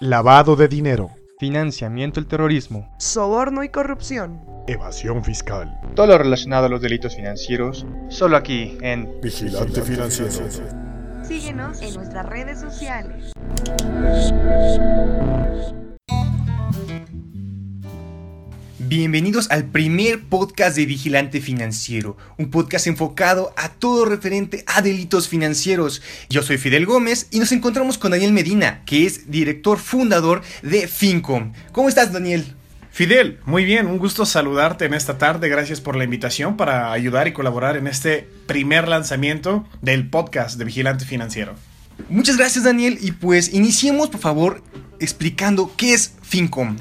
Lavado de dinero. Financiamiento del terrorismo. Soborno y corrupción. Evasión fiscal. Todo lo relacionado a los delitos financieros, solo aquí en Vigilante financiero. Síguenos en nuestras redes sociales. Bienvenidos al primer podcast de Vigilante Financiero, un podcast enfocado a todo referente a delitos financieros. Yo soy Fidel Gómez y nos encontramos con Daniel Medina, que es director fundador de Fincom. ¿Cómo estás, Daniel? Fidel, muy bien, un gusto saludarte en esta tarde. Gracias por la invitación para ayudar y colaborar en este primer lanzamiento del podcast de Vigilante Financiero. Muchas gracias, Daniel, y pues iniciemos, por favor, explicando qué es Fincom.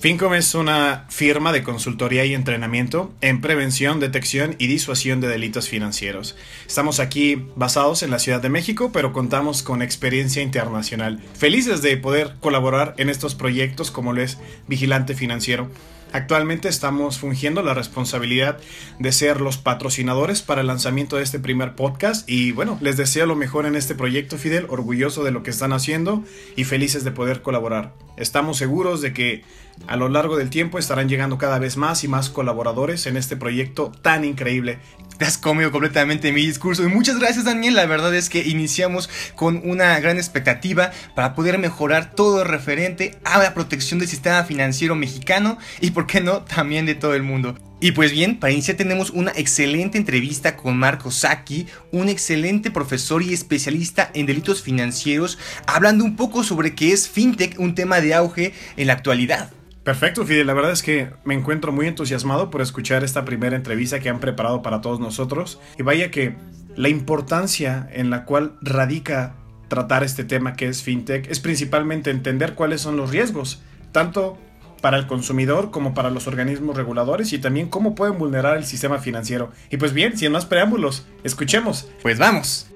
Fincom es una firma de consultoría y entrenamiento en prevención, detección y disuasión de delitos financieros. Estamos aquí basados en la Ciudad de México, pero contamos con experiencia internacional. Felices de poder colaborar en estos proyectos como lo es Vigilante Financiero. Actualmente estamos fungiendo la responsabilidad de ser los patrocinadores para el lanzamiento de este primer podcast y bueno, les deseo lo mejor en este proyecto Fidel, orgulloso de lo que están haciendo y felices de poder colaborar. Estamos seguros de que a lo largo del tiempo estarán llegando cada vez más y más colaboradores en este proyecto tan increíble. Te has comido completamente mi discurso y muchas gracias Daniel, la verdad es que iniciamos con una gran expectativa para poder mejorar todo referente a la protección del sistema financiero mexicano y qué no también de todo el mundo. Y pues bien, para iniciar tenemos una excelente entrevista con Marco Saki, un excelente profesor y especialista en delitos financieros, hablando un poco sobre qué es fintech, un tema de auge en la actualidad. Perfecto, Fidel. La verdad es que me encuentro muy entusiasmado por escuchar esta primera entrevista que han preparado para todos nosotros. Y vaya que la importancia en la cual radica tratar este tema que es fintech es principalmente entender cuáles son los riesgos, tanto para el consumidor como para los organismos reguladores y también cómo pueden vulnerar el sistema financiero. Y pues bien, sin más preámbulos, escuchemos. Pues vamos.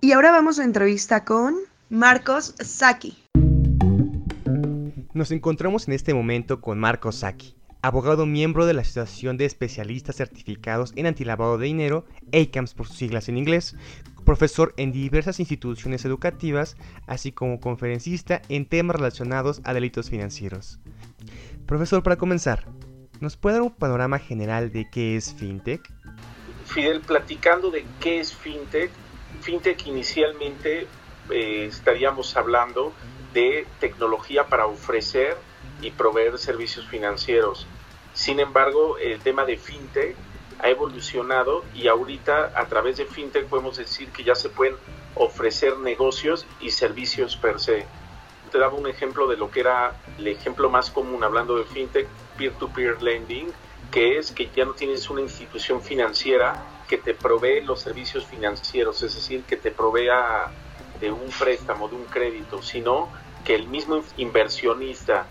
Y ahora vamos a entrevista con Marcos Saki. Nos encontramos en este momento con Marcos Saki, abogado miembro de la Asociación de Especialistas Certificados en Antilavado de Dinero, ACAMS por sus siglas en inglés, profesor en diversas instituciones educativas, así como conferencista en temas relacionados a delitos financieros. Profesor, para comenzar, ¿nos puede dar un panorama general de qué es FinTech? Fidel, platicando de qué es FinTech, FinTech inicialmente eh, estaríamos hablando de tecnología para ofrecer y proveer servicios financieros. Sin embargo, el tema de FinTech ha evolucionado y ahorita a través de FinTech podemos decir que ya se pueden ofrecer negocios y servicios per se. Te daba un ejemplo de lo que era el ejemplo más común hablando de FinTech, peer-to-peer lending, que es que ya no tienes una institución financiera que te provee los servicios financieros, es decir, que te provea de un préstamo, de un crédito, sino que el mismo inversionista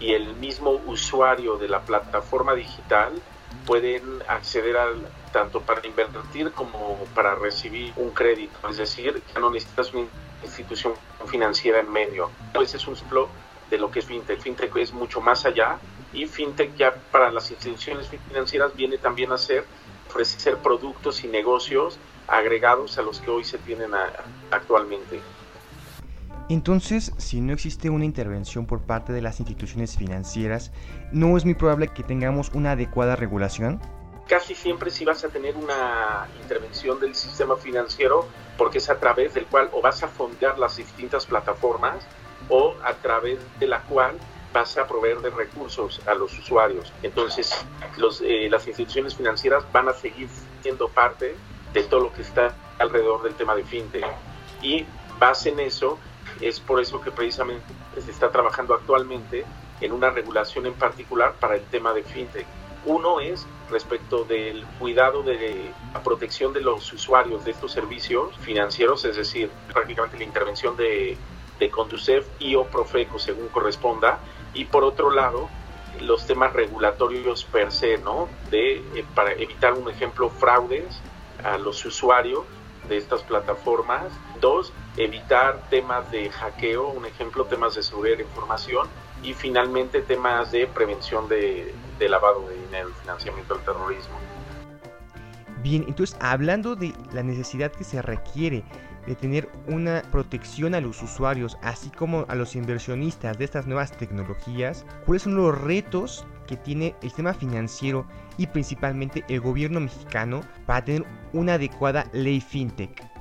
y el mismo usuario de la plataforma digital pueden acceder al, tanto para invertir como para recibir un crédito. Es decir, ya no necesitas una institución financiera en medio. Ese es un ejemplo de lo que es FinTech. FinTech es mucho más allá y FinTech ya para las instituciones financieras viene también a ser ofrecer productos y negocios agregados a los que hoy se tienen actualmente. Entonces, si no existe una intervención por parte de las instituciones financieras, ¿no es muy probable que tengamos una adecuada regulación? Casi siempre sí vas a tener una intervención del sistema financiero porque es a través del cual o vas a fondear las distintas plataformas o a través de la cual vas a proveer de recursos a los usuarios. Entonces, eh, las instituciones financieras van a seguir siendo parte de todo lo que está alrededor del tema de fintech. Y base en eso, es por eso que precisamente se está trabajando actualmente en una regulación en particular para el tema de fintech. Uno es respecto del cuidado de la protección de los usuarios de estos servicios financieros, es decir, prácticamente la intervención de, de Conducef y o Profeco según corresponda. Y por otro lado, los temas regulatorios per se, ¿no? De, eh, para evitar un ejemplo, fraudes a los usuarios de estas plataformas. Dos, evitar temas de hackeo, un ejemplo, temas de seguridad de información. Y finalmente temas de prevención de, de lavado de dinero y financiamiento del terrorismo. Bien, entonces hablando de la necesidad que se requiere de tener una protección a los usuarios, así como a los inversionistas de estas nuevas tecnologías, ¿cuáles son los retos que tiene el sistema financiero y principalmente el gobierno mexicano para tener una adecuada ley fintech?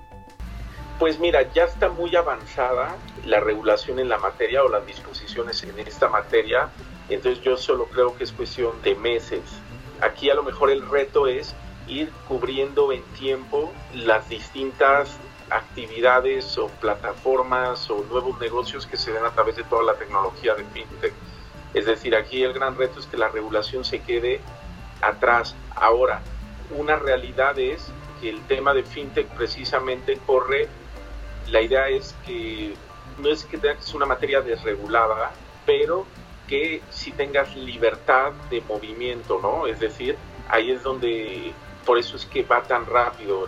Pues mira, ya está muy avanzada la regulación en la materia o las disposiciones en esta materia, entonces yo solo creo que es cuestión de meses. Aquí a lo mejor el reto es ir cubriendo en tiempo las distintas actividades o plataformas o nuevos negocios que se den a través de toda la tecnología de fintech. Es decir, aquí el gran reto es que la regulación se quede atrás. Ahora, una realidad es que el tema de fintech precisamente corre, la idea es que no es que tenga que ser una materia desregulada, pero que si tengas libertad de movimiento, ¿no? Es decir, ahí es donde, por eso es que va tan rápido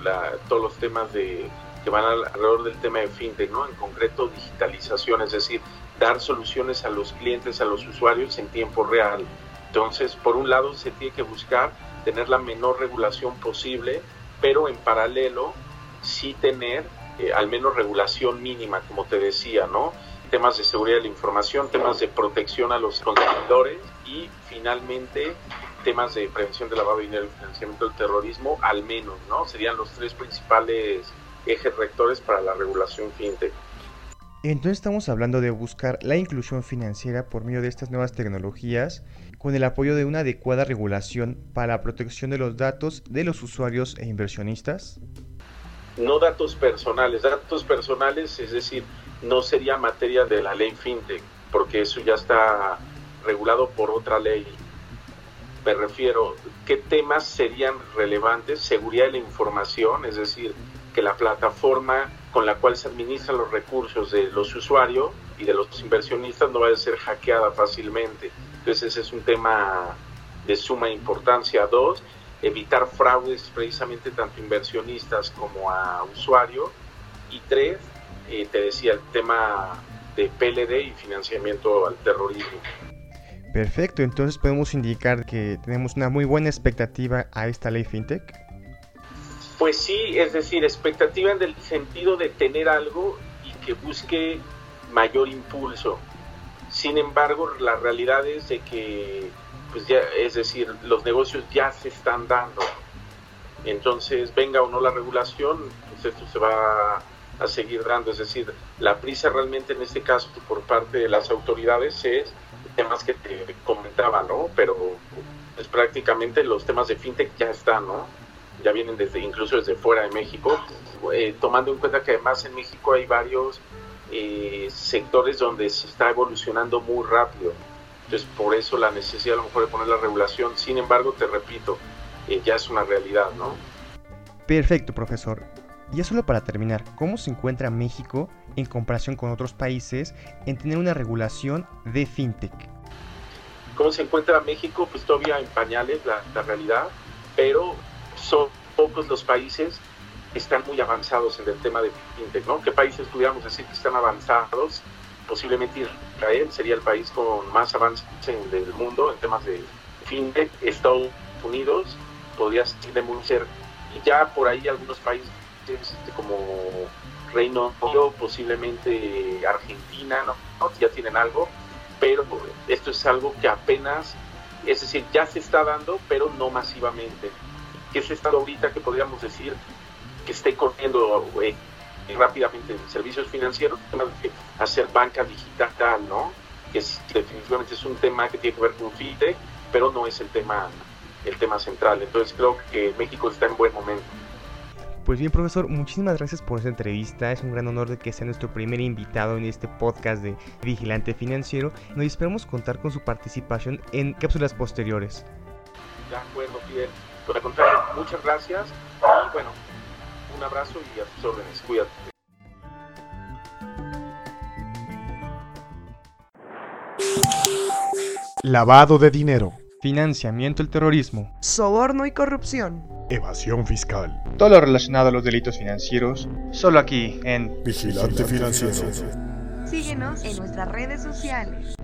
todos los temas de que van alrededor del tema de fintech, ¿no? En concreto, digitalización, es decir, dar soluciones a los clientes, a los usuarios en tiempo real. Entonces, por un lado, se tiene que buscar tener la menor regulación posible, pero en paralelo sí tener eh, al menos regulación mínima, como te decía, ¿no? Temas de seguridad de la información, temas de protección a los consumidores y finalmente temas de prevención de lavado de dinero y financiamiento del terrorismo, al menos, ¿no? Serían los tres principales ejes rectores para la regulación fintech. Entonces estamos hablando de buscar la inclusión financiera por medio de estas nuevas tecnologías con el apoyo de una adecuada regulación para la protección de los datos de los usuarios e inversionistas. No datos personales, datos personales, es decir, no sería materia de la ley fintech, porque eso ya está regulado por otra ley. Me refiero, ¿qué temas serían relevantes? Seguridad de la información, es decir, que la plataforma con la cual se administran los recursos de los usuarios y de los inversionistas no vaya a ser hackeada fácilmente. Entonces ese es un tema de suma importancia. Dos, evitar fraudes precisamente tanto inversionistas como a usuario. Y tres, eh, te decía, el tema de PLD y financiamiento al terrorismo. Perfecto, entonces podemos indicar que tenemos una muy buena expectativa a esta ley FinTech. Pues sí, es decir, expectativa en el sentido de tener algo y que busque mayor impulso. Sin embargo, la realidad es de que, pues ya, es decir, los negocios ya se están dando. Entonces, venga o no la regulación, pues esto se va a seguir dando. Es decir, la prisa realmente en este caso por parte de las autoridades es temas que te comentaba, ¿no? Pero pues prácticamente los temas de fintech ya están, ¿no? ya vienen desde incluso desde fuera de México, eh, tomando en cuenta que además en México hay varios eh, sectores donde se está evolucionando muy rápido. Entonces, por eso la necesidad a lo mejor de poner la regulación. Sin embargo, te repito, eh, ya es una realidad, ¿no? Perfecto, profesor. Ya solo para terminar, ¿cómo se encuentra México en comparación con otros países en tener una regulación de fintech? ¿Cómo se encuentra México? Pues todavía en pañales la, la realidad, pero son pocos los países que están muy avanzados en el tema de fintech, ¿no? ¿Qué países pudiéramos decir que están avanzados? Posiblemente Israel sería el país con más avance del mundo en temas de fintech. Estados Unidos podría ser. Y ya por ahí algunos países este, como Reino Unido, posiblemente Argentina. Ya tienen algo, pero esto es algo que apenas, es decir, ya se está dando, pero no masivamente que es estado ahorita que podríamos decir que esté corriendo eh, rápidamente en servicios financieros, hacer banca digital, ¿no? Que definitivamente es un tema que tiene que ver con FITE, pero no es el tema, el tema central. Entonces creo que México está en buen momento. Pues bien, profesor, muchísimas gracias por esta entrevista. Es un gran honor de que sea nuestro primer invitado en este podcast de Vigilante Financiero. Y esperamos contar con su participación en cápsulas posteriores. De acuerdo, Fidel. Por el contrario, muchas gracias y bueno, un abrazo y a tus órdenes. Cuídate. Lavado de dinero. Financiamiento del terrorismo. Soborno y corrupción. Evasión fiscal. Todo lo relacionado a los delitos financieros, solo aquí en Vigilante financiero. Síguenos en nuestras redes sociales.